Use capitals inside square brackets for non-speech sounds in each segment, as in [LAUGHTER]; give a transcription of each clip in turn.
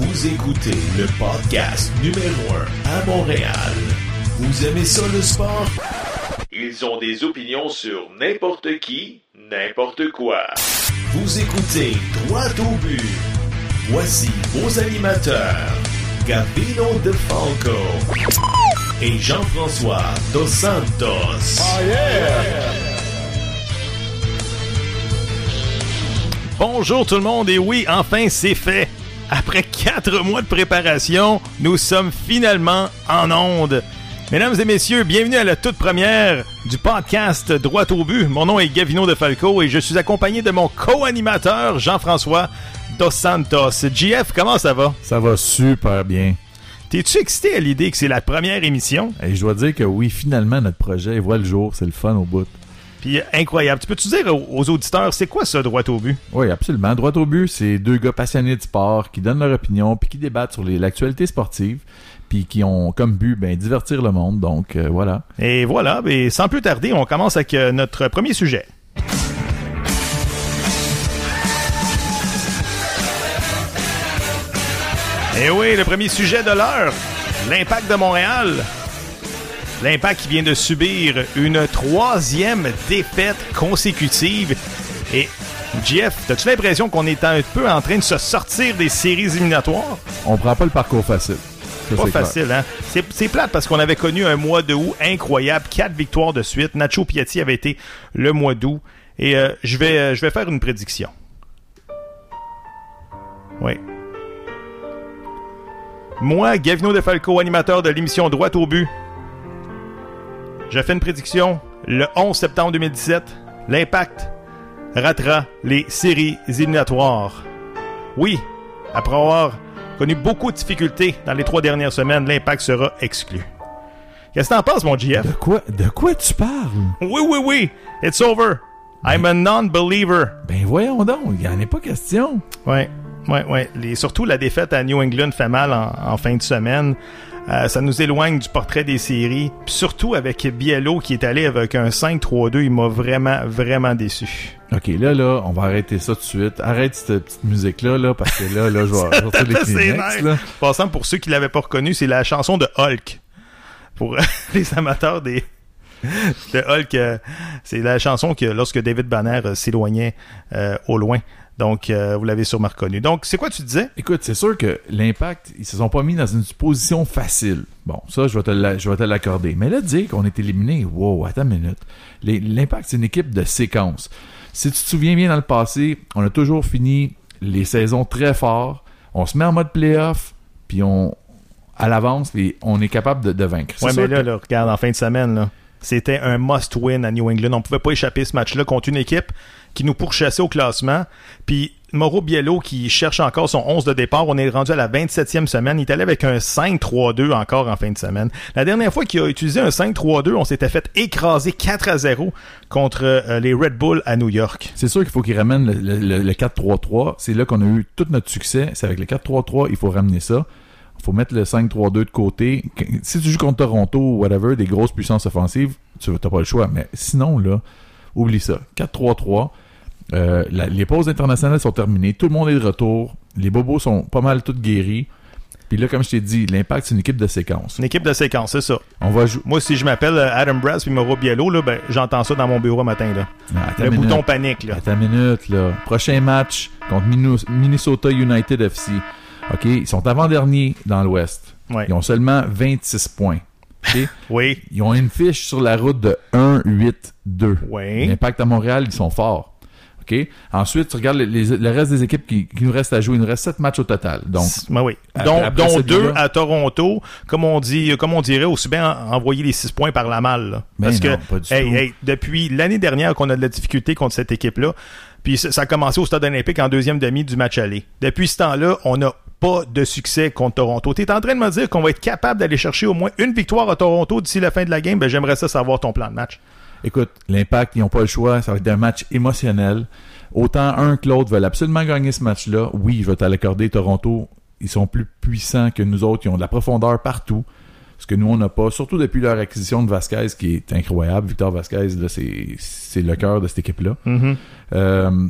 Vous écoutez le podcast numéro 1 à Montréal. Vous aimez ça le sport? Ils ont des opinions sur n'importe qui, n'importe quoi. Vous écoutez Droit au but. Voici vos animateurs, Gabino De Falco et Jean-François Dos Santos. Bonjour tout le monde et oui, enfin c'est fait. Après quatre mois de préparation, nous sommes finalement en onde. Mesdames et messieurs, bienvenue à la toute première du podcast Droit au but. Mon nom est Gavino de Falco et je suis accompagné de mon co-animateur Jean-François Dos Santos. JF, comment ça va? Ça va super bien. T'es-tu excité à l'idée que c'est la première émission? Et je dois dire que oui, finalement, notre projet voit le jour. C'est le fun au bout. Puis incroyable. Tu peux-tu dire aux, auditeurs, c'est quoi ça, droit au but? Oui, absolument. Droit au but, c'est deux gars passionnés de sport qui donnent leur opinion puis qui débattent sur l'actualité sportive puis qui ont comme but ben, divertir le monde. Donc, euh, voilà. Et voilà, et sans plus tarder, on commence avec euh, notre premier sujet. Et oui, le premier sujet de l'heure, l'impact de Montréal. L'impact qui vient de subir une troisième défaite consécutive. Et Jeff, as-tu l'impression qu'on est un peu en train de se sortir des séries éliminatoires? On prend pas le parcours facile. Ça, Pas c'est clair. facile, hein? C'est, plate parce qu'on avait connu un mois de août incroyable, quatre victoires de suite. Nacho Piatti avait été le mois d'août. Et euh, je vais euh, je vais faire une prédiction. Oui. Moi, Gavino De Falco, animateur de l'émission Droite au but. Je fais une prédiction. Le 11 septembre 2017, l'Impact ratera les séries éliminatoires. Oui, après avoir connu beaucoup de difficultés dans les trois dernières semaines, l'impact sera exclu. Qu'est-ce que t'en penses, mon GF? De quoi, de quoi tu parles? Oui, oui, oui. It's over. I'm a non-believer. Ben voyons donc, il n'y en a pas question. Ouais, ouais, ouais. Les- surtout la défaite à New England fait mal en, en fin de semaine. Euh, ça nous éloigne du portrait des séries. Puis surtout avec Biello qui est allé avec un 5-3-2, il m'a vraiment, vraiment déçu. OK, là, là, on va arrêter ça tout de suite. Arrête cette petite musique-là, là, parce que là, là, je vais [LAUGHS] sortir les Kleenex, là. Passant pour ceux qui l'avaient pas reconnu, c'est la chanson de Hulk. Pour [LAUGHS] les amateurs des de Hulk, euh, c'est la chanson que lorsque David Banner euh, s'éloignait euh, au loin. Donc, euh, vous l'avez sûrement reconnu. Donc, c'est quoi tu disais? Écoute, c'est sûr que l'impact, ils se sont pas mis dans une position facile. Bon, ça, je vais te l'accorder. Mais là, dire qu'on est éliminé, wow, attends une minute. L'impact, c'est une équipe de séquence. Si tu te souviens bien dans le passé, on a toujours fini les saisons très fort. On se met en mode playoff, puis on, à l'avance, puis on est capable de, de vaincre. Ouais, mais là, que- là, regarde, en fin de semaine, là, c'était un must-win à New England. On pouvait pas échapper ce match-là contre une équipe qui nous pourchassait au classement. Puis Mauro Biello qui cherche encore son 11 de départ. On est rendu à la 27e semaine. Il est allé avec un 5-3-2 encore en fin de semaine. La dernière fois qu'il a utilisé un 5-3-2, on s'était fait écraser 4 à 0 contre euh, les Red Bull à New York. C'est sûr qu'il faut qu'il ramène le, le- le- le 4-3-3. C'est là qu'on a eu tout notre succès. C'est avec le 4-3-3, il faut ramener ça. Il faut mettre le 5-3-2 de côté. Si tu joues contre Toronto ou whatever, des grosses puissances offensives, tu n'as pas le choix. Mais sinon, là, oublie ça. 4-3-3. Euh, la- les pauses internationales sont terminées. Tout le monde est de retour. Les bobos sont pas mal tous guéris. Puis là, comme je t'ai dit, l'impact, c'est une équipe de séquence. Une équipe de séquence, c'est ça. On va jouer. Moi, si je m'appelle euh, Adam Brass puis Mauro Biello, là, ben, j'entends ça dans mon bureau matin. Là. Attends Le minute. bouton panique. Là. Attends une minute, là. Prochain match contre Minnesota United FC. OK, ils sont avant-derniers dans l'Ouest. Ouais. Ils ont seulement 26 points. [LAUGHS] Oui. Ils ont une fiche sur la route de 1-8-2. Oui. L'impact à Montréal, ils sont forts. OK? Ensuite, tu regardes les- les- le reste des équipes qui, qui nous restent à jouer. Il nous reste 7 matchs au total. Donc, Ben oui. Dont après dont deux à Toronto, comme on dit, comme on dirait, aussi bien en- envoyer les six points par la malle. là. Parce non, que, pas du hey, tout. hey, depuis l'année dernière qu'on a de la difficulté contre cette équipe-là, puis ça, ça a commencé au Stade olympique en deuxième demi du match aller. Depuis ce temps-là, on n'a pas de succès contre Toronto. Tu es en train de me dire qu'on va être capable d'aller chercher au moins une victoire à Toronto d'ici la fin de la game? Ben, j'aimerais ça savoir ton plan de match. écoute, l'impact, ils n'ont pas le choix. Ça va être un match émotionnel. Autant un que l'autre veulent absolument gagner ce match-là. Oui, je vais te l'accorder. Toronto, ils sont plus puissants que nous autres. Ils ont de la profondeur partout. Ce que nous, on n'a pas. Surtout depuis leur acquisition de Vasquez, qui est incroyable. Victor Vasquez, c'est, le cœur de cette équipe-là. Mhm. Euh,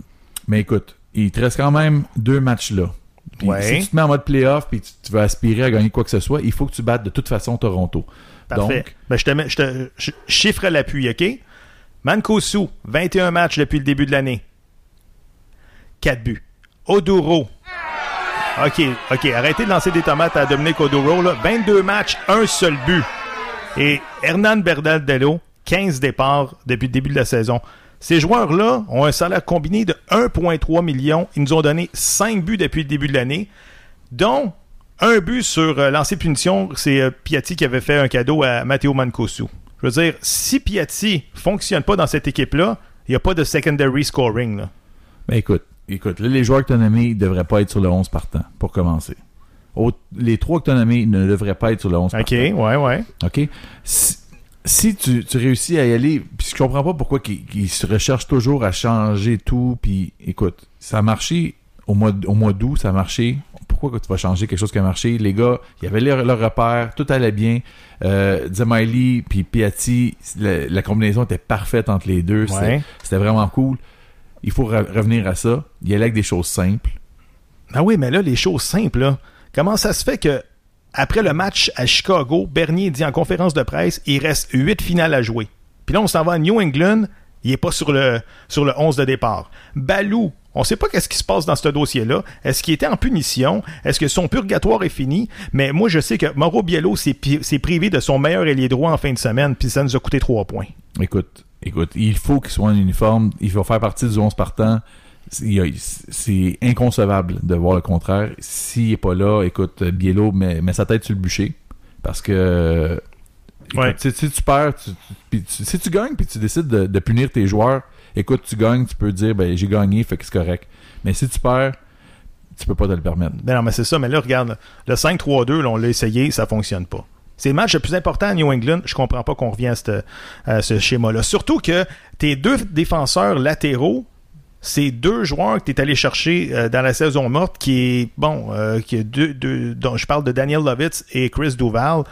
mais écoute, il te reste quand même deux matchs là. Puis Ouais. si tu te mets en mode playoff puis tu, tu veux aspirer à gagner quoi que ce soit, il faut que tu battes de toute façon Toronto. Parfait. Donc, Ben, je te mets, je te je- chiffre à l'appui, OK? Mancosu, 21 matchs depuis le début de l'année. 4 buts. Oduro. OK, OK, arrêtez de lancer des tomates à Dominique Oduro. Là. 22 matchs, un seul but. Et Hernan Bernardello, 15 départs depuis le début de la saison. Ces joueurs-là ont un salaire combiné de 1,3 million. Ils nous ont donné 5 buts depuis le début de l'année, dont un but sur euh, lancer punition. C'est euh, Piatti qui avait fait un cadeau à Matteo Mancosu. Je veux dire, si Piatti fonctionne pas dans cette équipe-là, il n'y a pas de secondary scoring. Là. ben écoute, écoute, là, les joueurs que tu as nommés ne devraient pas être sur le 11 partant, pour commencer. Les trois que tu as nommés ne devraient pas être sur le 11 OK, partant. ouais, ouais. OK? Si, si tu, tu réussis à y aller, puis je comprends pas pourquoi qu'ils se recherchent toujours à changer tout, puis écoute, ça a marché au mois, au mois d'août, ça a marché. Pourquoi que tu vas changer quelque chose qui a marché? Les gars, il y avait leur, leur repère, tout allait bien. Euh, puis Piatti, la, la combinaison était parfaite entre les deux. C'était- Ouais. C'était vraiment cool. Il faut re- revenir à ça. Y aller avec des choses simples. Ah oui, mais là, les choses simples, là. Comment ça se fait que après le match à Chicago, Bernier dit en conférence de presse, il reste huit finales à jouer. Puis là, on s'en va à New England, il est pas sur le, sur le 11 de départ. Balou, on sait pas qu'est-ce qui se passe dans ce dossier-là. Est-ce qu'il était en punition? Est-ce que son purgatoire est fini? Mais moi, je sais que Mauro Biello s'est privé de son meilleur ailier droit en fin de semaine, puis ça nous a coûté trois points. Écoute, écoute, il faut qu'il soit en uniforme. Il faut faire partie du 11 partant. C'est inconcevable de voir le contraire. S'il est pas là, écoute, Biello met, met sa tête sur le bûcher. Parce que écoute, Ouais. si, si tu perds, tu- tu- puis tu- si tu gagnes puis tu décides de, de punir tes joueurs, écoute, tu gagnes, tu peux dire ben j'ai gagné, fait que c'est correct. Mais si tu perds, tu peux pas te le permettre. Ben non, mais c'est ça. Mais là, regarde, le 5-3-2, là, on l'a essayé, ça fonctionne pas. C'est le match le plus important à New England. Je comprends pas qu'on revienne à, cette- à ce schéma-là. Surtout que tes deux défenseurs latéraux, c'est deux joueurs que tu es allé chercher euh, dans la saison morte, qui est, bon, euh, qui est deux, deux- dont je parle de Daniel Lovitz et Chris Duval.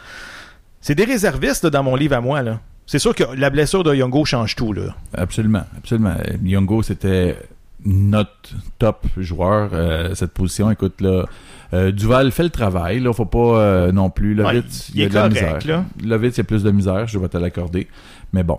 C'est des réservistes là, dans mon livre à moi. là. C'est sûr que la blessure de Youngo change tout. Là. Absolument, absolument. Youngo, c'était notre top joueur, euh, cette position. Écoute, là, euh, Duval fait le travail, là, faut pas euh, non plus. Lovitz, Ouais, il y a il est de la correct, misère. là. Lovitz, il y a plus de misère, je vais te l'accorder. Mais bon,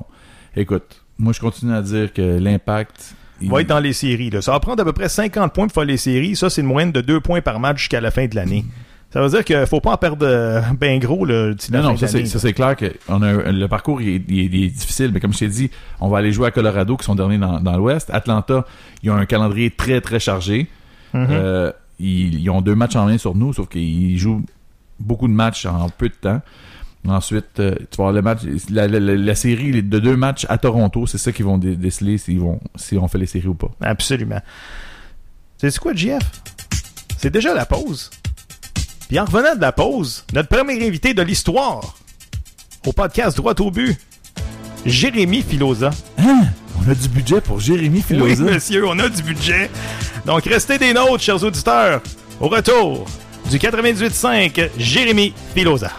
écoute, moi, je continue à dire que l'impact... Il va être dans les séries. Là. Ça va prendre à peu près 50 points pour faire les séries. Ça, c'est une moyenne de 2 points par match jusqu'à la fin de l'année. Ça veut dire qu'il faut pas en perdre euh, ben gros là, Non, non, ça c'est, clair que on a un- le parcours il est, il est- il est difficile, mais comme je t'ai dit, on va aller jouer à Colorado qui sont derniers dans, dans l'Ouest. Atlanta, ils ont un calendrier très très chargé. Mhm. Euh, ils, ils ont deux matchs en main sur nous, sauf qu'ils jouent beaucoup de matchs en peu de temps. Ensuite, euh, tu vas avoir le match, la, la- la- la série de deux matchs à Toronto, c'est ça qu'ils vont dé- déceler s'ils vont, si on fait les séries ou pas. Absolument. C'est quoi, JF? C'est déjà la pause. Puis en revenant de la pause, notre premier invité de l'histoire au podcast Droit au but, Jérémy Filosa. Hein? On a du budget pour Jérémy Filosa. Oui, monsieur, on a du budget. Donc, restez des nôtres, chers auditeurs. Au retour du 98.5, Jérémy Filosa.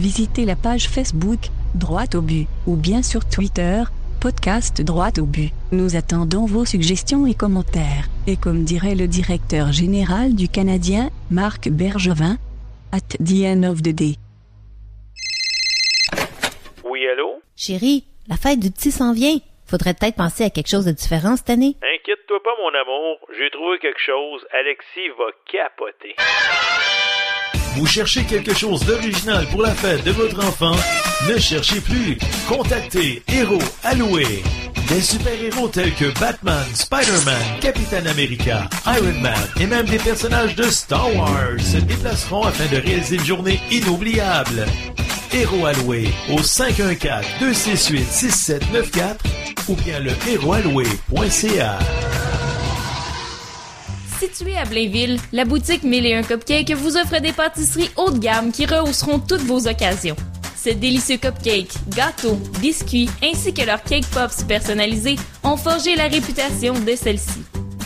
Visitez la page Facebook, Droit au but, ou bien sur Twitter, podcast Droit au but. Nous attendons vos suggestions et commentaires. Et comme dirait le directeur général du Canadien, Marc Bergevin, at the end of the day. Oui, allô? Chérie, la fête du petit s'en vient. Faudrait peut-être penser à quelque chose de différent cette année. Inquiète-toi pas, mon amour. J'ai trouvé quelque chose. Alexis va capoter. Vous cherchez quelque chose d'original pour la fête de votre enfant? Ne cherchez plus. Contactez Héros Alloué. Des super-héros tels que Batman, Spider-Man, Captain America, Iron Man et même des personnages de Star Wars se déplaceront afin de réaliser une journée inoubliable. Héros Alloué au 514-268-6794 ou bien le héroalloué.ca. Située à Blainville, la boutique 1001 Cupcake vous offre des pâtisseries haut de gamme qui rehausseront toutes vos occasions. ce délicieux cupcake, gâteaux, biscuits ainsi que leurs cake pops personnalisés ont forgé la réputation de celle-ci.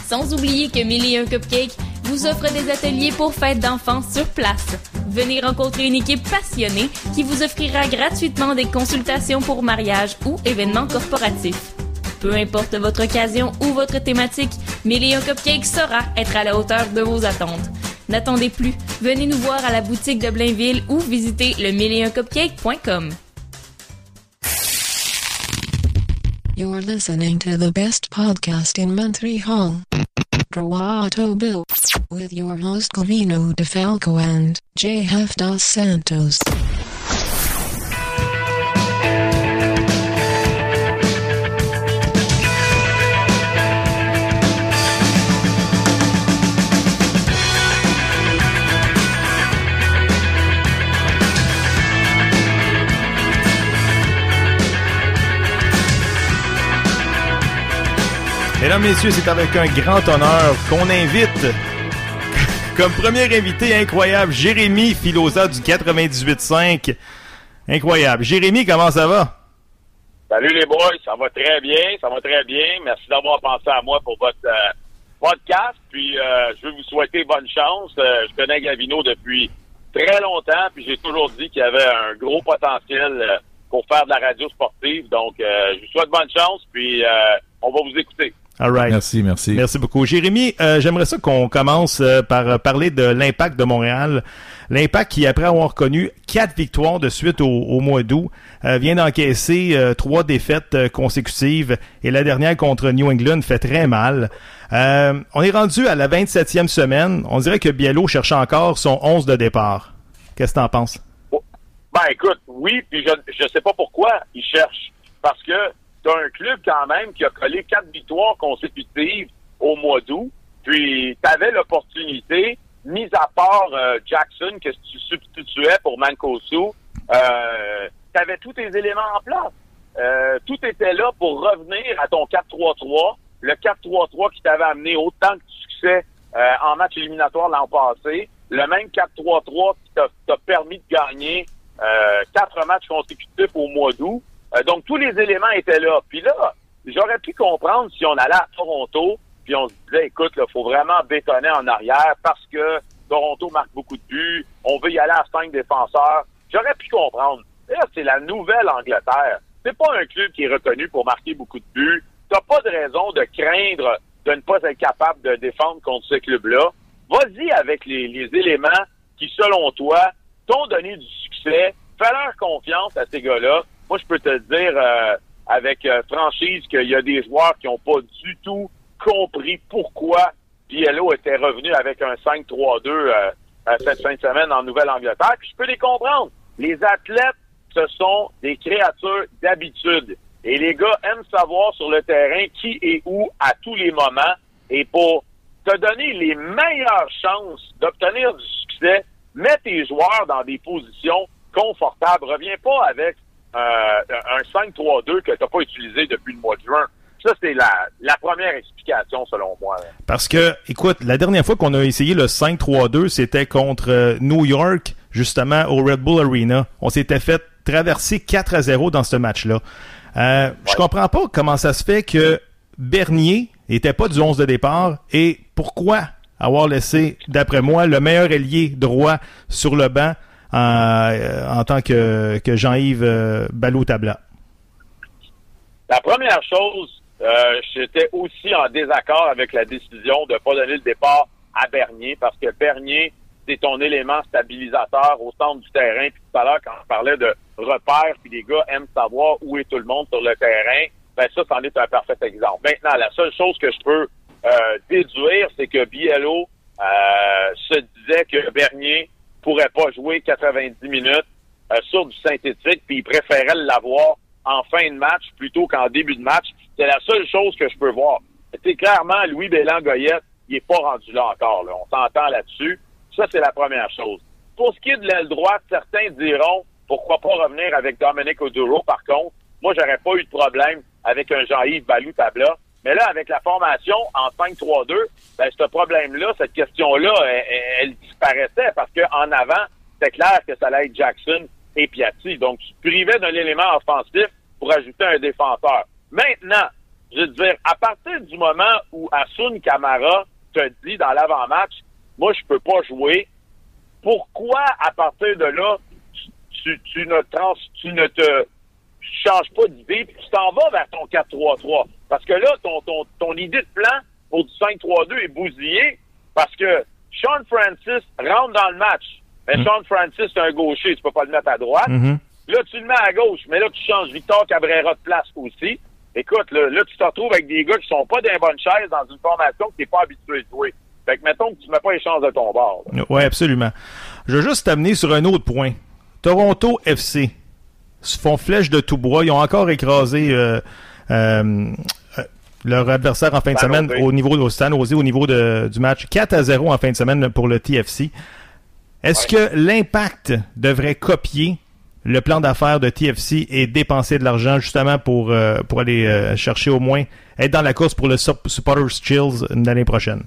Sans oublier que Millie un Cupcake vous offre des ateliers pour fêtes d'enfants sur place. Venez rencontrer une équipe passionnée qui vous offrira gratuitement des consultations pour mariage ou événements corporatifs. Peu importe votre occasion ou votre thématique, Millie un Cupcake saura être à la hauteur de vos attentes. N'attendez plus, venez nous voir à la boutique de Blainville ou visitez le cupcake.com. You're listening to the best podcast in Montreal. Droito Bill. With your host Covino DeFalco and JF Dos Santos. Mesdames, Messieurs, c'est avec un grand honneur qu'on invite [LAUGHS] comme premier invité incroyable Jérémy Filosa du 98.5. Incroyable. Jérémy, comment ça va? Salut les boys, ça va très bien, ça va très bien. Merci d'avoir pensé à moi pour votre euh, podcast. Puis euh, je veux vous souhaiter bonne chance. Euh, je connais Gavino depuis très longtemps, puis j'ai toujours dit qu'il avait un gros potentiel pour faire de la radio sportive. Donc je vous souhaite bonne chance, puis on va vous écouter. All right. Merci, merci. Merci beaucoup. Jérémy, euh, j'aimerais ça qu'on commence euh, par euh, parler de l'impact de Montréal. L'impact qui, après avoir connu quatre victoires de suite au, mois d'août, vient d'encaisser trois défaites consécutives et la dernière contre New England fait très mal. on est rendu à la 27e semaine. On dirait que Biello cherche encore son 11 de départ. Qu'est-ce que t'en penses? Ben écoute, oui, puis je je sais pas pourquoi il cherche. Parce que t'as un club quand même qui a collé quatre victoires consécutives au mois d'août. Puis t'avais l'opportunité, mis à part euh, Jackson que tu substituais pour Mancosu, euh, t'avais tous tes éléments en place. Euh, tout était là pour revenir à ton 4-3-3, le 4-3-3 qui t'avait amené autant de succès euh, en match éliminatoire l'an passé, le même 4-3-3 qui t'a permis de gagner euh, quatre matchs consécutifs au mois d'août. Euh, donc, tous les éléments étaient là. Puis là, j'aurais pu comprendre si on allait à Toronto, puis on se disait, écoute, il faut vraiment bétonner en arrière parce que Toronto marque beaucoup de buts, on veut y aller à cinq défenseurs. J'aurais pu comprendre. Là, c'est la nouvelle Angleterre. C'est pas un club qui est reconnu pour marquer beaucoup de buts. T'as pas de raison de craindre de ne pas être capable de défendre contre ce club-là. Vas-y avec les, les éléments qui, selon toi, t'ont donné du succès. Fais-leur confiance à ces gars-là. Moi, je peux te dire euh, avec euh, franchise qu'il y a des joueurs qui n'ont pas du tout compris pourquoi Biello était revenu avec un 5-3-2 euh, cette fin de semaine en Nouvelle-Angleterre. je peux les comprendre. Les athlètes, ce sont des créatures d'habitude. Et les gars aiment savoir sur le terrain qui est où à tous les moments. Et pour te donner les meilleures chances d'obtenir du succès, mets tes joueurs dans des positions confortables. Reviens pas avec euh, un 5-3-2 que tu n'as pas utilisé depuis le mois de juin. Ça, c'est la, la, première explication, selon moi. Parce que, écoute, la dernière fois qu'on a essayé le 5-3-2, c'était contre euh, New York, justement, au Red Bull Arena. On s'était fait traverser 4 à 0 dans ce match-là. Euh, Je comprends pas comment ça se fait que Bernier n'était pas du 11 de départ et pourquoi avoir laissé, d'après moi, le meilleur ailier droit sur le banc en, tant que, que Jean-Yves euh, Balou-Tabla? La première chose, euh, j'étais aussi en désaccord avec la décision de ne pas donner le départ à Bernier parce que Bernier, c'est ton élément stabilisateur au centre du terrain. Puis tout à l'heure, quand on parlait de repères, puis les gars aiment savoir où est tout le monde sur le terrain, ben ça, c'en est un parfait exemple. Maintenant, la seule chose que je peux déduire, c'est que Biello se disait que Bernier pourrait pas jouer 90 minutes euh, sur du synthétique, puis il préférait l'avoir en fin de match plutôt qu'en début de match. C'est la seule chose que je peux voir. C'est clairement, Louis Bélan-Goyette, il est pas rendu là encore. Là. On s'entend là-dessus. Ça, c'est la première chose. Pour ce qui est de l'aile droite, certains diront pourquoi pas revenir avec Dominic Oduro, par contre. Moi, j'aurais pas eu de problème avec un Jean-Yves Balou-Tabla. Mais là, avec la formation en 5-3-2, ben, ce problème-là, cette question-là, elle, disparaissait parce qu'en avant, c'est clair que ça allait être Jackson et Piatti. Donc, tu privais d'un élément offensif pour ajouter un défenseur. Maintenant, je veux dire, à partir du moment où Asun Kamara te dit dans l'avant-match, moi, je peux pas jouer, pourquoi, à partir de là, tu, ne, tu ne te changes pas d'idée puis tu t'en vas vers ton 4-3-3? Parce que là, ton, ton, ton idée de plan pour du 5-3-2 est bousillée parce que Sean Francis rentre dans le match. Mais Sean Francis, c'est un gaucher, tu peux pas le mettre à droite. Mhm. Là, tu le mets à gauche, mais là, tu changes Victor Cabrera de place aussi. Écoute, là, là, tu te retrouves avec des gars qui sont pas d'un bonne chaise dans une formation que t'es pas habitué de jouer. Fait que mettons que tu mets pas les chances de ton bord. Oui, absolument. Je veux juste t'amener sur un autre point. Toronto FC se font flèche de tout bois. Ils ont encore écrasé euh, euh, leur adversaire en fin de San semaine au niveau de San Jose, au niveau de- du match 4 à 0 en fin de semaine pour le TFC. Est-ce que l'impact devrait copier le plan d'affaires de TFC et dépenser de l'argent justement pour, euh, pour aller euh, chercher au moins être dans la course pour le Sup- Supporters Chills l'année prochaine?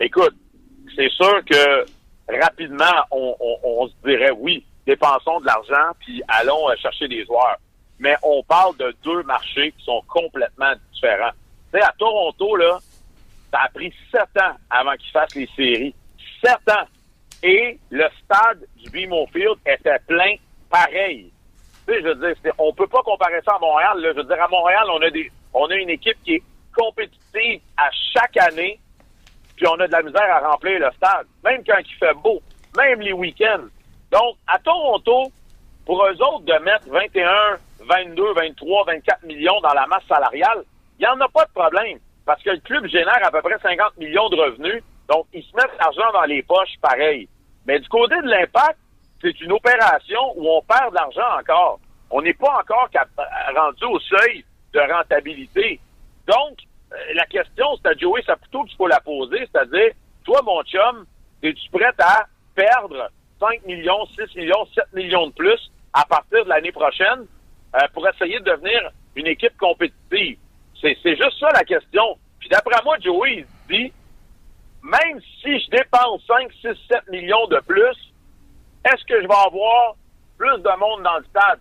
Écoute, c'est sûr que rapidement, on, on- on se dirait oui, dépensons de l'argent, puis allons euh, chercher des joueurs. Mais on parle de deux marchés qui sont complètement différents. Tu sais, à Toronto, là, ça a pris sept ans avant qu'ils fassent les séries. Sept ans. Et le stade du BMO Field était plein pareil. Tu sais, je veux dire, on peut pas comparer ça à Montréal. là. Je veux dire, à Montréal, on a des, on a une équipe qui est compétitive à chaque année puis on a de la misère à remplir le stade, même quand il fait beau, même les week-ends. Donc, à Toronto, pour eux autres de mettre 21, 22, 23, 24 millions dans la masse salariale, il n'y en a pas de problème, parce que le club génère à peu près 50 millions de revenus, donc ils se mettent l'argent dans les poches pareil. Mais du côté de l'impact, c'est une opération où on perd de l'argent encore. On n'est pas encore rendu au seuil de rentabilité. Donc, euh, la question, c'est à Joey Saputo qu'il faut la poser, c'est-à-dire, toi, mon chum, es-tu prêt à perdre 5 millions, 6 millions, 7 millions de plus à partir de l'année prochaine euh, pour essayer de devenir une équipe compétitive? C'est c'est juste ça la question. Puis d'après moi, Joey, il dit, même si je dépense 5, 6, 7 millions de plus, est-ce que je vais avoir plus de monde dans le stade?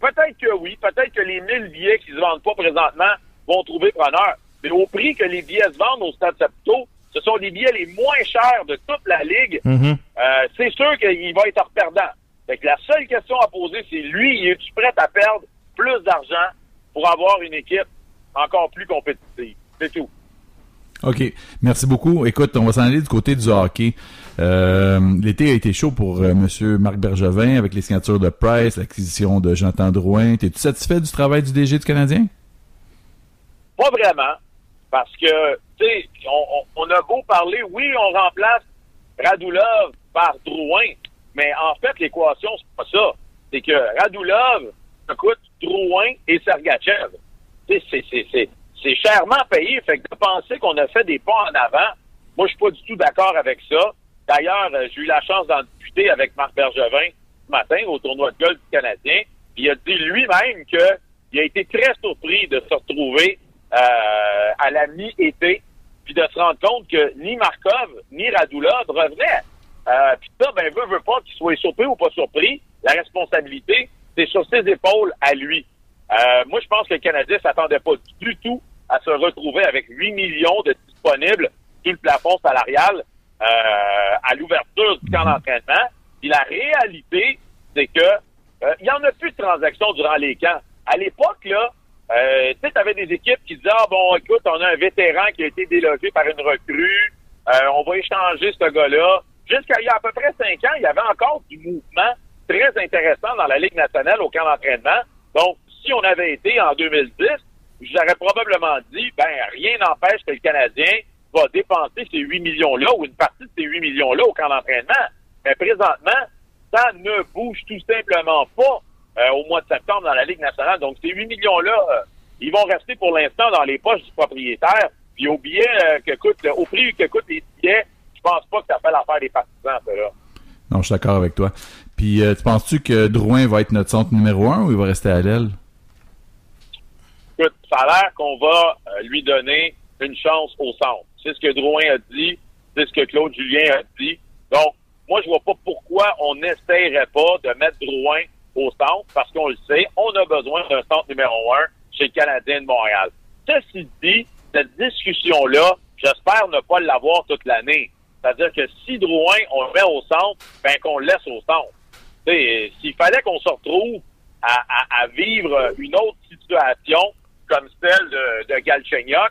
Peut-être que oui, peut-être que les 1000 billets qui se vendent pas présentement vont trouver preneur. Mais au prix que les billets se vendent au Stade Saputo, ce sont les billets les moins chers de toute la Ligue. Mhm. Euh, c'est sûr qu'il va être perdant. Fait que la seule question à poser, c'est lui, es-tu prêt à perdre plus d'argent pour avoir une équipe encore plus compétitive? C'est tout. OK. Merci beaucoup. Écoute, on va s'en aller du côté du hockey. Euh, L'été a été chaud pour euh, Monsieur Marc Bergevin avec les signatures de Price, l'acquisition de Jonathan Drouin. Es-tu satisfait du travail du DG du Canadien? Pas vraiment. Parce que, tu sais, on, on- on a beau parler, oui, on remplace Radulov par Drouin, mais en fait, l'équation, c'est pas ça. C'est que Radulov coûte Drouin et Sergachev. C'est- chèrement payé. Fait que de penser qu'on a fait des pas en avant, moi, je suis pas du tout d'accord avec ça. D'ailleurs, euh, j'ai eu la chance d'en discuter avec Marc Bergevin ce matin au tournoi de golf du Canadien. Il a dit lui-même qu'il a été très surpris de se retrouver euh, à la mi-été, puis de se rendre compte que ni Markov ni Radulov revenaient. Euh, puis ça, ben, veut, veut pas qu'il soit surpris ou pas surpris. La responsabilité, c'est sur ses épaules à lui. Euh, moi, je pense que le Canadien s'attendait pas du tout à se retrouver avec 8 millions de disponibles sur le plafond salarial euh, à l'ouverture du camp d'entraînement. Puis la réalité, c'est que euh, il y en a plus de transactions durant les camps. À l'époque, là, euh, tu sais, des équipes qui disaient, ah bon, écoute, on a un vétéran qui a été délogé par une recrue, euh, on va échanger ce gars-là. Jusqu'à il y a à peu près cinq ans, il y avait encore du mouvement très intéressant dans la Ligue nationale au camp d'entraînement. Donc, si on avait été en 2010, j'aurais probablement dit, ben, rien n'empêche que le Canadien va dépenser ces 8 millions-là ou une partie de ces 8 millions-là au camp d'entraînement. Mais présentement, ça ne bouge tout simplement pas euh, au mois de septembre dans la Ligue nationale. Donc, ces 8 millions-là, euh, ils vont rester pour l'instant dans les poches du propriétaire. Puis au billet euh, que coûte, au prix que coûtent les billets, pense pas que ça fait l'affaire des partisans, ça, là. Non, je suis d'accord avec toi. Puis, euh, tu penses-tu que Drouin va être notre centre numéro un ou il va rester à l'aile? Écoute, ça a l'air qu'on va euh, lui donner une chance au centre. C'est ce que Drouin a dit, c'est ce que Claude Julien a dit. Donc, moi, je vois pas pourquoi on n'essayerait pas de mettre Drouin au centre parce qu'on le sait, on a besoin d'un centre numéro un chez le Canadien de Montréal. Ceci dit, cette discussion-là, j'espère ne pas l'avoir toute l'année. C'est-à-dire que si Drouin, on le met au centre, ben qu'on le laisse au centre. S'il fallait qu'on se retrouve à, vivre une autre situation comme celle de, de Galchenyuk,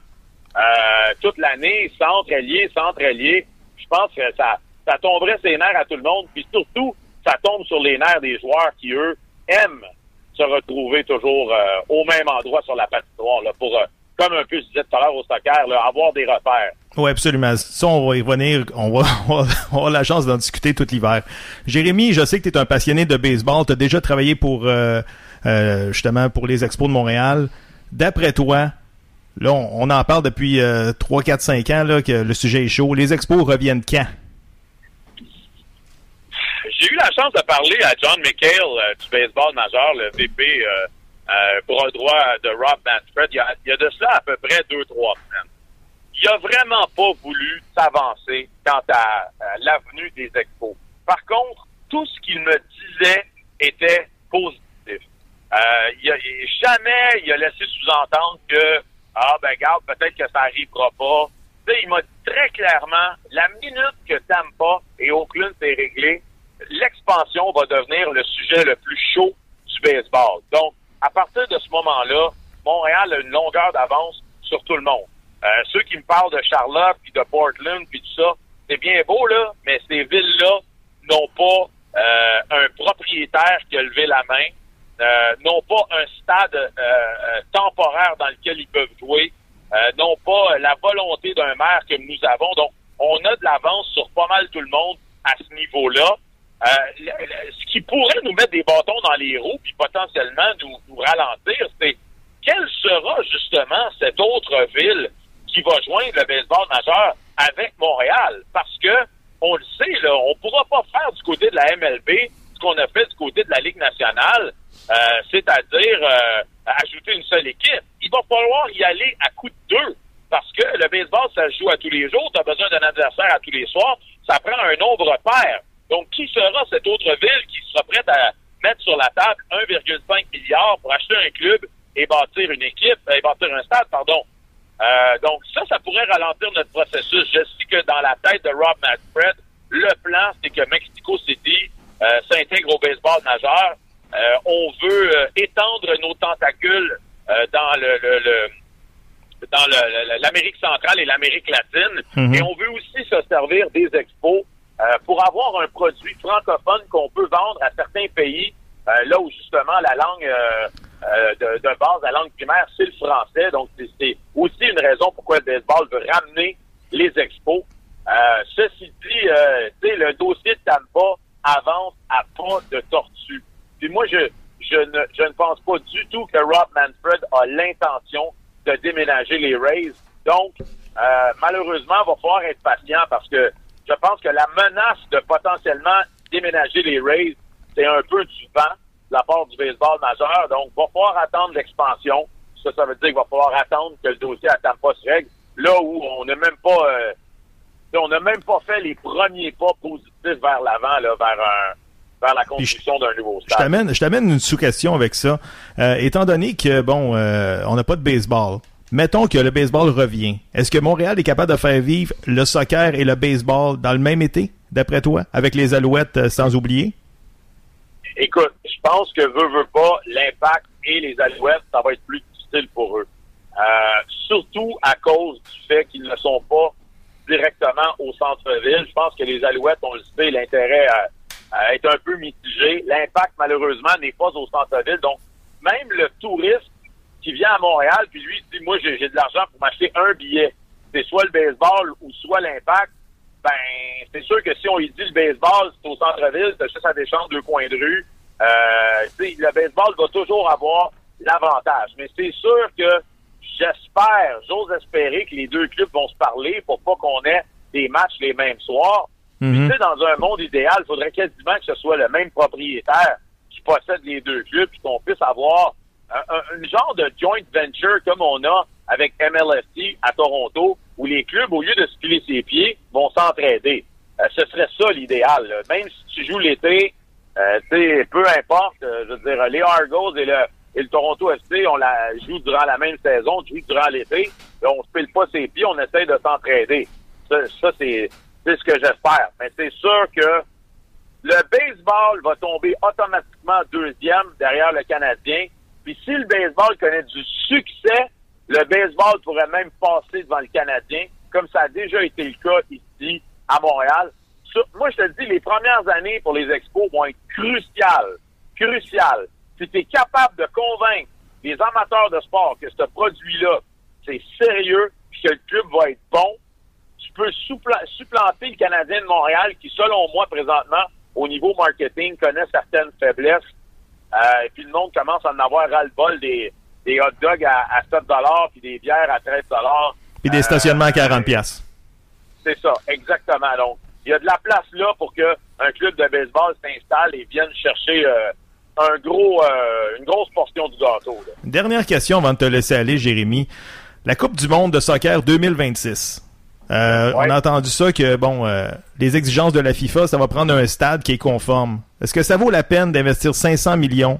euh, toute l'année, centre allié, centre allié, je pense que ça, ça tomberait ses nerfs à tout le monde, puis surtout, ça tombe sur les nerfs des joueurs qui, eux, aiment se retrouver toujours euh, au même endroit sur la patinoire, pour, euh, comme un peu je disais tout à l'heure au soccer, avoir des repères. Oui, absolument. Ça, on va y revenir. On va, [LAUGHS] on va avoir la chance d'en discuter tout l'hiver. Jérémy, je sais que tu es un passionné de baseball. Tu as déjà travaillé pour euh, euh, justement pour les Expos de Montréal. D'après toi, là, on, en parle depuis euh, 3, 4, 5 ans là, que le sujet est chaud. Les Expos reviennent quand? J'ai eu la chance de parler à John McHale euh, du baseball majeur, le VP euh, euh, bras droit de Rob Manfred, il y, a, il y a de cela à peu près deux, trois semaines. Il a vraiment pas voulu s'avancer quant à, l'avenue des expos. Par contre, tout ce qu'il me disait était positif. Euh, il a, jamais il a laissé sous-entendre que ah ben garde, peut-être que ça arrivera pas. Il m'a dit très clairement, la minute que Tampa et Oakland s'est réglé, l'expansion va devenir le sujet le plus chaud du baseball. Donc, à partir de ce moment-là, Montréal a une longueur d'avance sur tout le monde. Euh, ceux qui me parlent de Charlotte, puis de Portland, puis tout ça, c'est bien beau, là, mais ces villes-là n'ont pas euh, un propriétaire qui a levé la main, euh, n'ont pas un stade temporaire dans lequel ils peuvent jouer, n'ont pas la volonté d'un maire que nous avons. Donc, on a de l'avance sur pas mal tout le monde à ce niveau-là. Ce qui pourrait nous mettre des bâtons dans les roues, puis potentiellement nous ralentir, c'est quelle sera justement cette autre ville qui va joindre le baseball majeur avec Montréal? Parce que, on le sait, là, on pourra pas faire du côté de la MLB ce qu'on a fait du côté de la Ligue nationale, euh, c'est-à-dire euh, ajouter une seule équipe. Il va falloir y aller à coup de deux. Parce que le baseball, ça se joue à tous les jours. Tu as besoin d'un adversaire à tous les soirs. Ça prend un nombre pair. Donc, qui sera cette autre ville qui sera prête à mettre sur la table 1,5 milliard pour acheter un club et bâtir une équipe, et bâtir un stade, pardon? Euh, donc, ça, ça pourrait ralentir notre processus. Je sais que dans la tête de Rob Manfred, le plan, c'est que Mexico City euh, s'intègre au baseball majeur. Euh, on veut étendre nos tentacules dans le, le- dans l'Amérique centrale et l'Amérique latine. Mhm. Et on veut aussi se servir des expos pour avoir un produit francophone qu'on peut vendre à certains pays, là où justement la langue de, de base, la langue primaire, c'est le français. Donc, c'est- aussi une raison pourquoi le baseball veut ramener les expos. Euh, ceci dit, euh, le dossier de Tampa avance à pas de tortue. Puis moi, je, ne, pense pas du tout que Rob Manfred a l'intention de déménager les Rays. Donc, euh, malheureusement, il va falloir être patient parce que je pense que la menace de potentiellement déménager les Rays, c'est un peu du vent de la part du baseball majeur. Donc, il va falloir attendre l'expansion. Ça, ça veut dire qu'il va falloir attendre que le dossier à Tampa se règle. Là où on n'a même pas... euh, on n'a même pas fait les premiers pas positifs vers l'avant, là, vers, un, vers la construction d'un nouveau Je stade. t'amène, je t'amène une sous-question avec ça. Euh, étant donné que, bon, euh, on n'a pas de baseball, mettons que le baseball revient. Est-ce que Montréal est capable de faire vivre le soccer et le baseball dans le même été, d'après toi, avec les Alouettes euh, sans oublier? Écoute, je pense que veut, veut pas, l'impact et les Alouettes, ça va être plus difficile pour eux. Euh, surtout à cause du fait qu'ils ne sont pas directement au centre-ville. Je pense que les Alouettes, on le sait, l'intérêt être un peu mitigé. L'impact, malheureusement, n'est pas au centre-ville. Donc, même le touriste qui vient à Montréal, puis lui il dit, moi, j'ai de l'argent pour m'acheter un billet. C'est soit le baseball ou soit l'impact. Ben, c'est sûr que si on lui dit le baseball, c'est au centre-ville, c'est juste à des champs deux coins de rue. Euh, le baseball va toujours avoir l'avantage. Mais c'est sûr que j'espère, j'ose espérer que les deux clubs vont se parler pour pas qu'on ait des matchs les mêmes soirs. Sais, dans un monde idéal, il faudrait quasiment que ce soit le même propriétaire qui possède les deux clubs, puis qu'on puisse avoir un, un- un genre de joint venture comme on a avec MLSC à Toronto, où les clubs, au lieu de se ses pieds, vont s'entraider. Euh, ce serait ça l'idéal. Même si tu joues l'été, Euh, tu peu importe, euh, je veux dire, les Argos et le, et le Toronto FC, on la joue durant la même saison, on joue durant l'été, on se pile pas ses pieds, on essaye de s'entraider. Ça, ça c'est ce que j'espère. Mais c'est sûr que le baseball va tomber automatiquement deuxième derrière le Canadien. Puis si le baseball connaît du succès, le baseball pourrait même passer devant le Canadien, comme ça a déjà été le cas ici à Montréal. Moi, je te dis, les premières années pour les expos vont être cruciales. Cruciales. Si tu es capable de convaincre les amateurs de sport que ce produit-là, c'est sérieux, puis que le club va être bon, tu peux supplanter le Canadien de Montréal qui, selon moi, présentement, au niveau marketing, connaît certaines faiblesses. Euh, et puis le monde commence à en avoir ras-le-bol des, des hot dogs à, à 7 puis des bières à 13 Puis des stationnements à 40$. piastres. C'est ça, exactement. Donc, il y a de la place là pour que un club de baseball s'installe et vienne chercher euh, un gros, euh, une grosse portion du gâteau. là. Dernière question avant de te laisser aller, Jérémy. La Coupe du monde de soccer 2026. Euh, On a entendu ça que, bon, euh, les exigences de la FIFA, ça va prendre un stade qui est conforme. Est-ce que ça vaut la peine d'investir 500 millions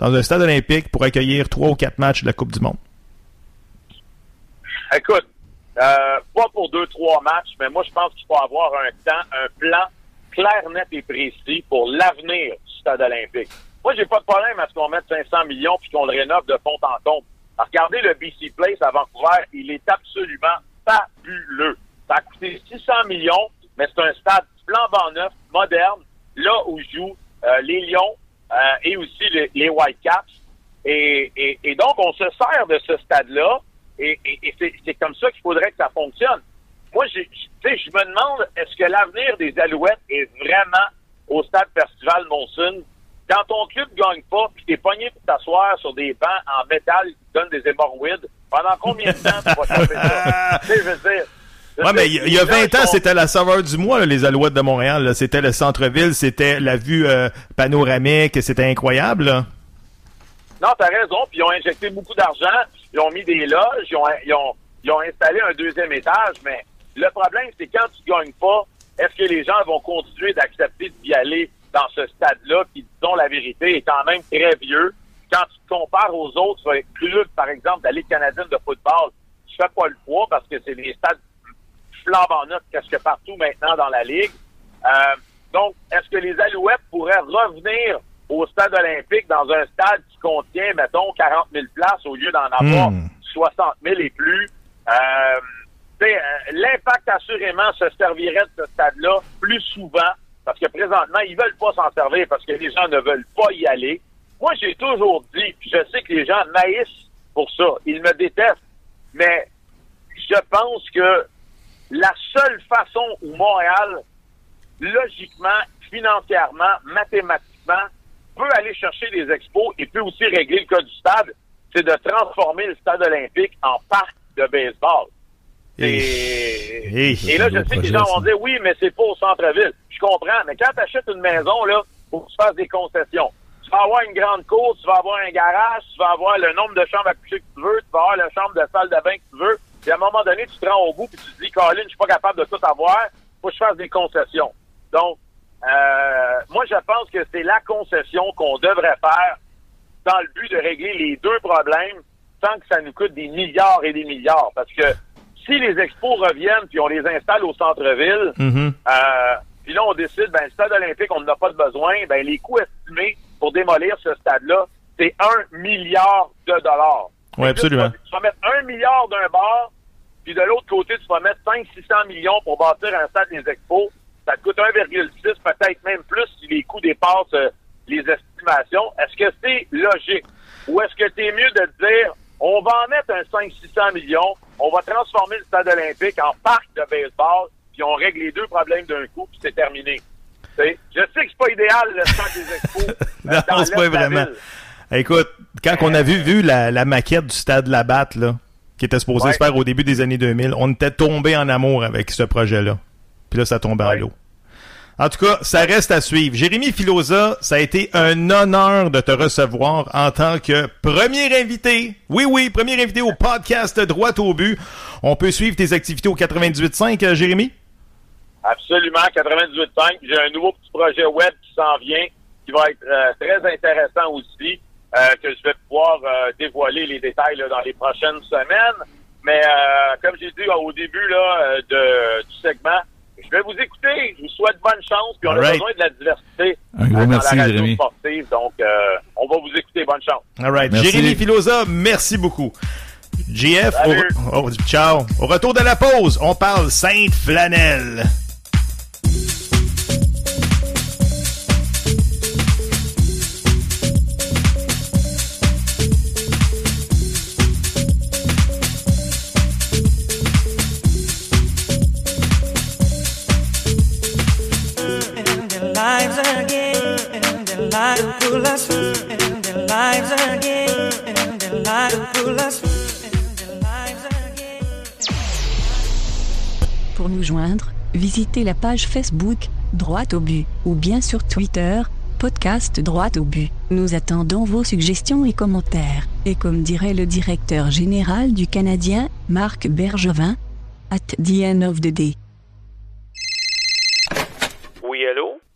dans un stade olympique pour accueillir trois ou quatre matchs de la Coupe du monde? Écoute, euh, pas pour deux, trois matchs, mais moi, je pense qu'il faut avoir un temps, un plan clair, net et précis pour l'avenir du stade olympique. Moi, j'ai pas de problème à ce qu'on mette 500 millions puis qu'on le rénove de fond en comble. Regardez le BC Place à Vancouver, il est absolument fabuleux. Ça a coûté 600 millions, mais c'est un stade flambant neuf, moderne, là où jouent euh, les Lions euh, et aussi les, les Whitecaps. Et, et, et donc, on se sert de ce stade-là et, et- et c'est c'est comme ça qu'il faudrait que ça fonctionne. Moi, tu sais, je me demande, est-ce que l'avenir des Alouettes est vraiment au stade Festival Monson? Quand ton club gagne pas, puis t'es pogné pour t'asseoir sur des bancs en métal qui te donnent des hémorroïdes, pendant combien de temps tu vas taper ça? [LAUGHS] je veux dire... Ouais, mais il y, a les gens 20 ans, c'était la saveur du mois, là, les Alouettes de Montréal. C'était le centre-ville, c'était la vue euh, panoramique, c'était incroyable. là. Non, t'as raison. Puis ils ont injecté beaucoup d'argent. Ils ont mis des loges. Ils ont, ils ont, ils ont installé un deuxième étage. Mais le problème, c'est quand tu gagnes pas, est-ce que les gens vont continuer d'accepter d'y aller dans ce stade-là qui, disons la vérité, est quand même très vieux? Quand tu te compares aux autres clubs, par exemple, de la Ligue canadienne de football, tu fais pas le poids parce que c'est des stades flambant neufs presque partout maintenant dans la Ligue. Euh, donc, est-ce que les Alouettes pourraient revenir au stade olympique dans un stade qui contient, mettons, 40 000 places au lieu d'en avoir Hmm. 60 000 et plus? Euh, euh, L'impact, assurément, se servirait de ce stade-là plus souvent parce que présentement, ils veulent pas s'en servir parce que les gens ne veulent pas y aller. Moi, j'ai toujours dit, puis je sais que les gens maïssent pour ça, ils me détestent, mais je pense que la seule façon où Montréal, logiquement, financièrement, mathématiquement, peut aller chercher des expos et peut aussi régler le cas du stade, c'est de transformer le stade olympique en parc de baseball. Et, là, je sais que les gens vont dire oui, mais c'est pas au centre-ville. Je comprends, mais quand tu achètes une maison, là, faut que tu fasses des concessions. Tu vas avoir une grande cour, tu vas avoir un garage, tu vas avoir le nombre de chambres à coucher que tu veux, tu vas avoir la chambre de salle de bain que tu veux. Puis à un moment donné, tu te rends au bout puis tu te dis, Colin, je suis pas capable de tout avoir, faut que je fasse des concessions. Donc, euh, moi, je pense que c'est la concession qu'on devrait faire dans le but de régler les deux problèmes sans que ça nous coûte des milliards et des milliards. Parce que si les expos reviennent puis on les installe au centre-ville, Mhm. euh, puis là, on décide, ben, le stade olympique, on n'en a pas de besoin, ben, les coûts estimés pour démolir ce stade-là, c'est un milliard de dollars. Oui, absolument. Tu vas, tu vas mettre un milliard d'un bord, puis de l'autre côté, tu vas mettre 500-600 millions pour bâtir un stade des expos. Ça te coûte 1,6, peut-être même plus si les coûts dépassent euh, les estimations. Est-ce que c'est logique? Ou est-ce que c'est mieux de dire, on va en mettre un 500-600 millions, on va transformer le stade olympique en parc de baseball, puis on règle les deux problèmes d'un coup, puis c'est terminé. Je sais que c'est pas idéal, le stade des expos. euh, [LAUGHS] Non, c'est pas vraiment. ville. Écoute, quand on a vu, vu la, la maquette du stade Labatt, là, qui était supposé Ouais. se faire au début des années 2000, on était tombé en amour avec ce projet-là. Puis là, ça tombait à l'eau. En tout cas, ça reste à suivre. Jérémy Filosa, ça a été un honneur de te recevoir en tant que premier invité. Oui, oui, premier invité au podcast Droite au but. On peut suivre tes activités au 98.5, euh, Jérémy? Absolument, 98.5. J'ai un nouveau petit projet web qui s'en vient. qui va être euh, très intéressant aussi, que je vais pouvoir euh, dévoiler les détails là, dans les prochaines semaines. Mais euh, comme j'ai dit au début là, euh, de, du segment, je vais vous écouter. Je vous souhaite bonne chance. Puis on All a right. besoin de la diversité Un gros euh, dans merci, la radio Jérémy. sportive. Donc, euh, on va vous écouter. Bonne chance. All right. Merci. Jérémy Filosa, merci beaucoup. JF, au, oh, ciao. Au retour de la pause, on parle Sainte Pour nous joindre, visitez la page Facebook, Droite au but, ou bien sur Twitter, podcast Droite au but. Nous attendons vos suggestions et commentaires. Et comme dirait le directeur général du Canadien, Marc Bergevin, at the end of the day.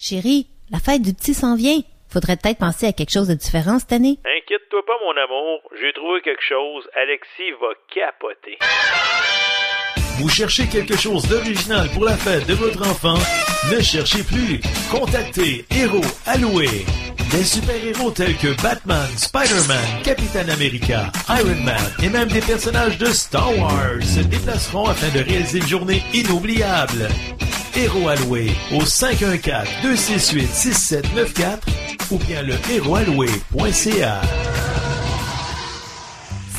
Chérie, la fête du petit s'en vient. Faudrait peut-être penser à quelque chose de différent cette année. Inquiète-toi pas, mon amour. J'ai trouvé quelque chose. Alexis va capoter. Vous cherchez quelque chose d'original pour la fête de votre enfant? Ne cherchez plus. Contactez Héros Alloué. Des super-héros tels que Batman, Spider-Man, Captain America, Iron Man et même des personnages de Star Wars se déplaceront afin de réaliser une journée inoubliable. Héros Alloué au 514-268-6794 ou bien le héroalloué.ca.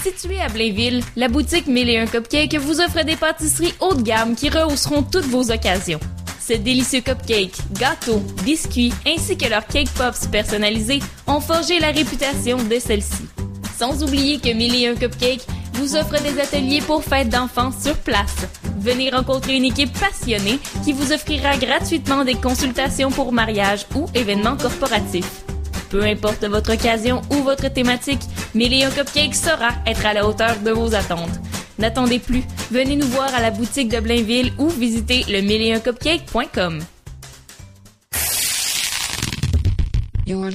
Située à Blainville, la boutique 1001 Cupcakes vous offre des pâtisseries haut de gamme qui rehausseront toutes vos occasions. Ces délicieux cupcakes, gâteaux, biscuits ainsi que leurs cake pops personnalisés ont forgé la réputation de celle-ci. Sans oublier que 1001 Cupcakes vous offre des ateliers pour fêtes d'enfants sur place. Venez rencontrer une équipe passionnée qui vous offrira gratuitement des consultations pour mariage ou événements corporatifs. Peu importe votre occasion ou votre thématique, Million Cupcake saura être à la hauteur de vos attentes. N'attendez plus, venez nous voir à la boutique de Blainville ou visitez le millioncupcake.com. You're.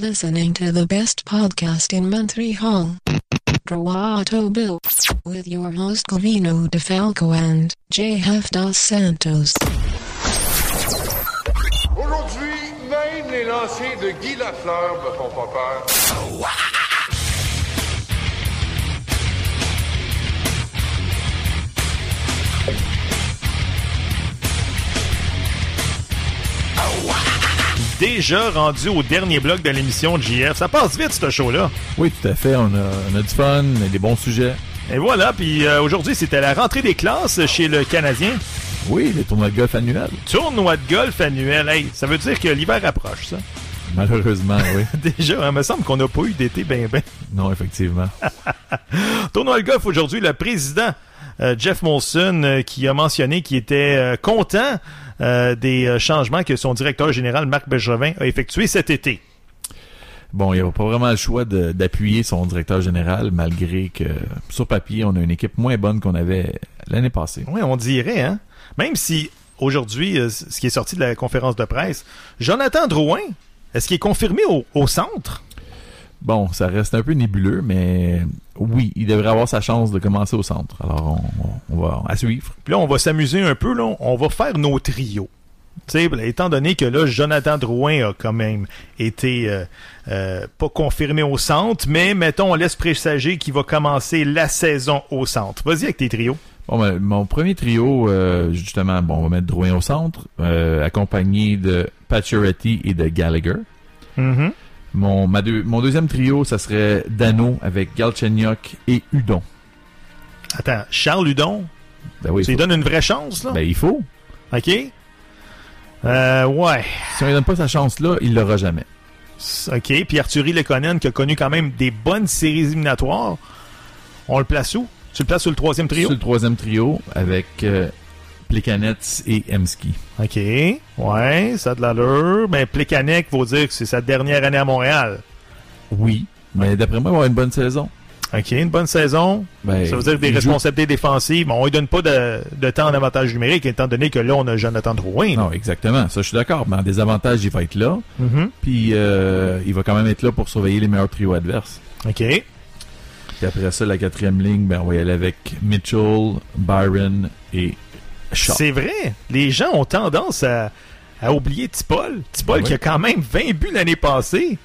Droito Bill. With your host Covino DeFalco and JF Dos Santos. Aujourd'hui, même les lancers de Guy Lafleur me font pas peur. Déjà rendu au dernier bloc de l'émission de JF. Ça passe vite, ce show-là. Oui, tout à fait. On a, on a du fun, on a des bons sujets. Et voilà, puis euh, aujourd'hui, c'était la rentrée des classes chez le Canadien. Oui, les tournois de golf annuels. Tournoi de golf annuel. Hey, ça veut dire que l'hiver approche, ça. Malheureusement, oui. [LAUGHS] Déjà, il me semble qu'on n'a pas eu d'été ben ben. Non, effectivement. [LAUGHS] Tournoi de golf aujourd'hui, le président euh, Jeff Molson euh, qui a mentionné qu'il était content euh, des euh, changements que son directeur général Marc Bergevin a effectués cet été. Bon, il n'y a pas vraiment le choix d'appuyer son directeur général, malgré que sur papier, on a une équipe moins bonne qu'on avait l'année passée. Oui, on dirait, hein? Même si aujourd'hui, euh, ce qui est sorti de la conférence de presse, Jonathan Drouin, est-ce qu'il est confirmé au, au centre? Bon, ça reste un peu nébuleux, mais oui, il devrait avoir sa chance de commencer au centre. Alors, on, on va à suivre. Puis là, on va s'amuser un peu, là. On va faire nos trios. Tu sais, ben, étant donné que là, Jonathan Drouin a quand même été euh, euh, pas confirmé au centre, mais mettons, on laisse présager qu'il va commencer la saison au centre. Vas-y avec tes trios. Bon, ben, mon premier trio, euh, justement, bon, on va mettre Drouin au centre, accompagné de Pacioretty et de Gallagher. Mhm. Mon, ma deux- mon deuxième trio, ça serait Dano avec Galchenyuk et Udon. Attends, Charles Hudon, Ben oui, tu lui donnes une vraie chance, là? ben, il faut. OK? Euh, ouais. Si on lui donne pas sa chance là, il l'aura jamais. OK. Puis Arthurie Lekonen, qui a connu quand même des bonnes séries éliminatoires, on le place où? Tu le places sur le troisième trio? Sur le troisième trio, avec euh, Plekanec et Emski. OK. Ouais, ça a de l'allure. Ben, Plekanec, faut dire que c'est sa dernière année à Montréal. Oui, mais d'après moi, il va avoir une bonne saison. OK, une bonne saison. Ben, ça veut dire des joue- responsabilités défensives. mais On ne donne pas de, de temps en avantage numérique, étant donné que là, on a Jonathan Drouin. Non, exactement. Ça, je suis d'accord. Mais en désavantage, il va être là. Mhm. Puis euh, il va quand même être là pour surveiller les meilleurs trios adverses. OK. Puis après ça, la quatrième ligne, ben, on va y aller avec Mitchell, Byron et. C'est vrai. Les gens ont tendance à, à oublier Tipol. Tipol Ben qui a quand même 20 buts l'année passée.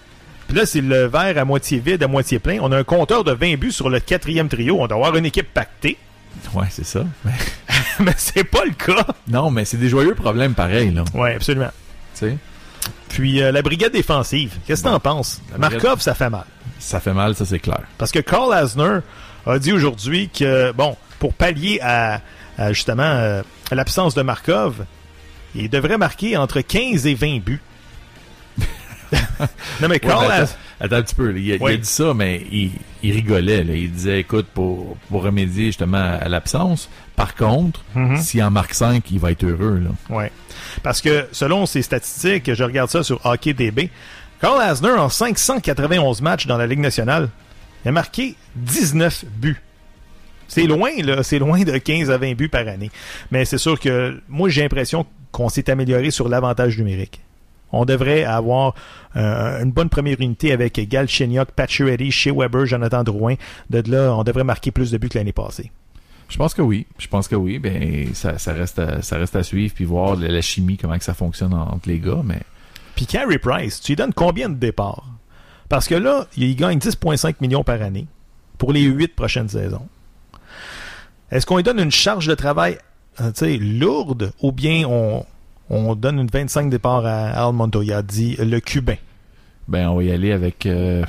Puis là, c'est le verre à moitié vide, à moitié plein. On a un compteur de 20 buts sur le quatrième trio. On doit avoir une équipe pactée. Ouais, c'est ça. [LAUGHS] mais c'est pas le cas. Non, mais c'est des joyeux problèmes pareils, là. Oui, absolument. Tu sais, Puis euh, la brigade défensive, qu'est-ce que t'en penses? brigade- Markov, ça fait mal. ça fait mal, ça c'est clair. Parce que Carl Asner a dit aujourd'hui que, bon, pour pallier à, à, justement euh, à l'absence de Markov, il devrait marquer entre 15 et 20 buts. [LAUGHS] non, mais Ouais, Carl As- attends, attends un petit peu. Il, a- il Oui. a dit ça, mais il, il rigolait. là. Il disait, écoute, pour, pour remédier justement à l'absence, par contre, Mhm. s'il en marque 5, il va être heureux. Là. Ouais. Parce que selon ses statistiques, je regarde ça sur HockeyDB, Carl Asner, en 591 matchs dans la Ligue nationale, il a marqué 19 buts. C'est loin, là. C'est loin de 15 à 20 buts par année. Mais c'est sûr que moi, j'ai l'impression qu'on s'est amélioré sur l'avantage numérique. On devrait avoir euh, une bonne première unité avec Galchenyuk, Pacioretty, Shea Weber, Jonathan Drouin. De là, on devrait marquer plus de buts que l'année passée. Je pense que oui. Je pense que oui. Ben, ça, ça, reste à, ça reste à suivre puis voir la, la chimie, comment que ça fonctionne en- entre les gars. Mais Puis Carey Price, tu lui donnes combien de départs? Parce que là, il gagne 10,5 millions par année pour les huit prochaines saisons. Est-ce qu'on lui donne une charge de travail euh, tu lourde ou bien on, on donne une 25 départs à Al Montoya, dit le Cubain? ben, on va y aller avec. euh,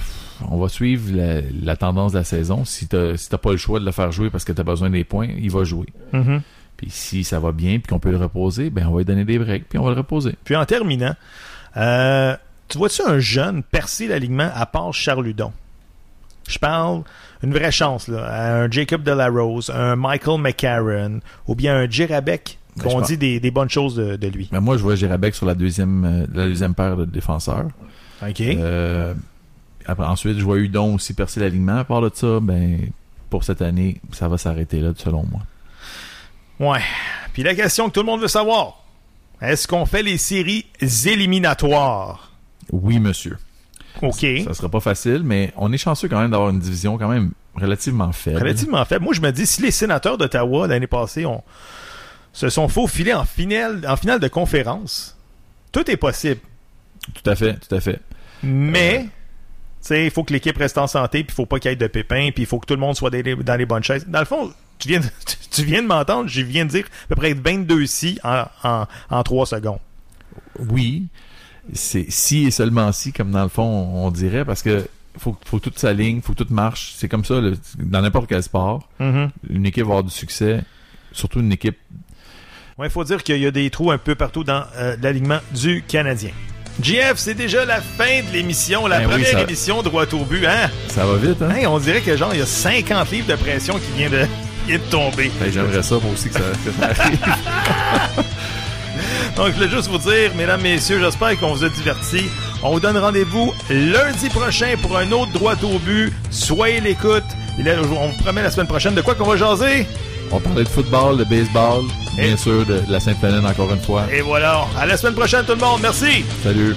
on va suivre la, la tendance de la saison. Si t'as si t'as pas le choix de le faire jouer parce que t'as besoin des points, il va jouer. Mhm. Puis si ça va bien puis qu'on peut le reposer, ben on va lui donner des breaks puis on va le reposer. Puis en terminant, euh, tu vois-tu un jeune percer l'alignement à part Charles Hudon? Je parle une vraie chance, là, à un Jacob Delarose, un Michael McCarron, ou bien un Jirabek, Ben, qu'on dit des, des bonnes choses de, de lui. Mais moi, je vois Girabec sur la deuxième, euh, la deuxième paire de défenseurs. OK? Euh, après, ensuite, je vois Udon aussi percer l'alignement. À part de ça, ben, pour cette année, ça va s'arrêter là, selon moi. Ouais. Puis la question que tout le monde veut savoir, est-ce qu'on fait les séries éliminatoires? Oui, monsieur. OK. Ça sera pas facile, mais on est chanceux quand même d'avoir une division quand même relativement faible. Relativement faible. Moi, je me dis, si les sénateurs d'Ottawa, l'année passée, ont, se sont faufilés en finale, en finale de conférence, tout est possible. Tout à fait, tout à fait. Mais, tu sais, il faut que l'équipe reste en santé, puis il faut pas qu'il y ait de pépins, puis il faut que tout le monde soit des- dans les bonnes chaises. Dans le fond, tu viens de, [LAUGHS] tu viens de m'entendre, je viens de dire à peu près 22 si en, en, en 3 secondes. Oui, c'est si et seulement si, comme dans le fond, on dirait, parce que faut, faut que tout s'aligne, faut que tout marche. C'est comme ça le- dans n'importe quel sport. Mhm. Une équipe va avoir du succès, surtout une équipe. Ouais, il faut dire qu'il y a des trous un peu partout dans euh, l'alignement du Canadien. GF, c'est déjà la fin de l'émission, la Ben oui, première ça- émission droit au but, hein? Ça va vite, hein? Hey, on dirait que genre, il y a 50 livres de pression qui vient de, qui [LAUGHS] vient de tomber. Ben, J'aimerais ça, moi aussi, que ça, que ça arrive. [LAUGHS] [LAUGHS] Donc, je voulais juste vous dire, mesdames, messieurs, j'espère qu'on vous a divertis. On vous donne rendez-vous lundi prochain pour un autre droit au but. Soyez l'écoute. On vous promet la semaine prochaine de quoi qu'on va jaser? On parlait de football, de baseball, bien Et- sûr, de la Sainte-Hélène encore une fois. Et voilà. À la semaine prochaine, tout le monde. Merci. Salut.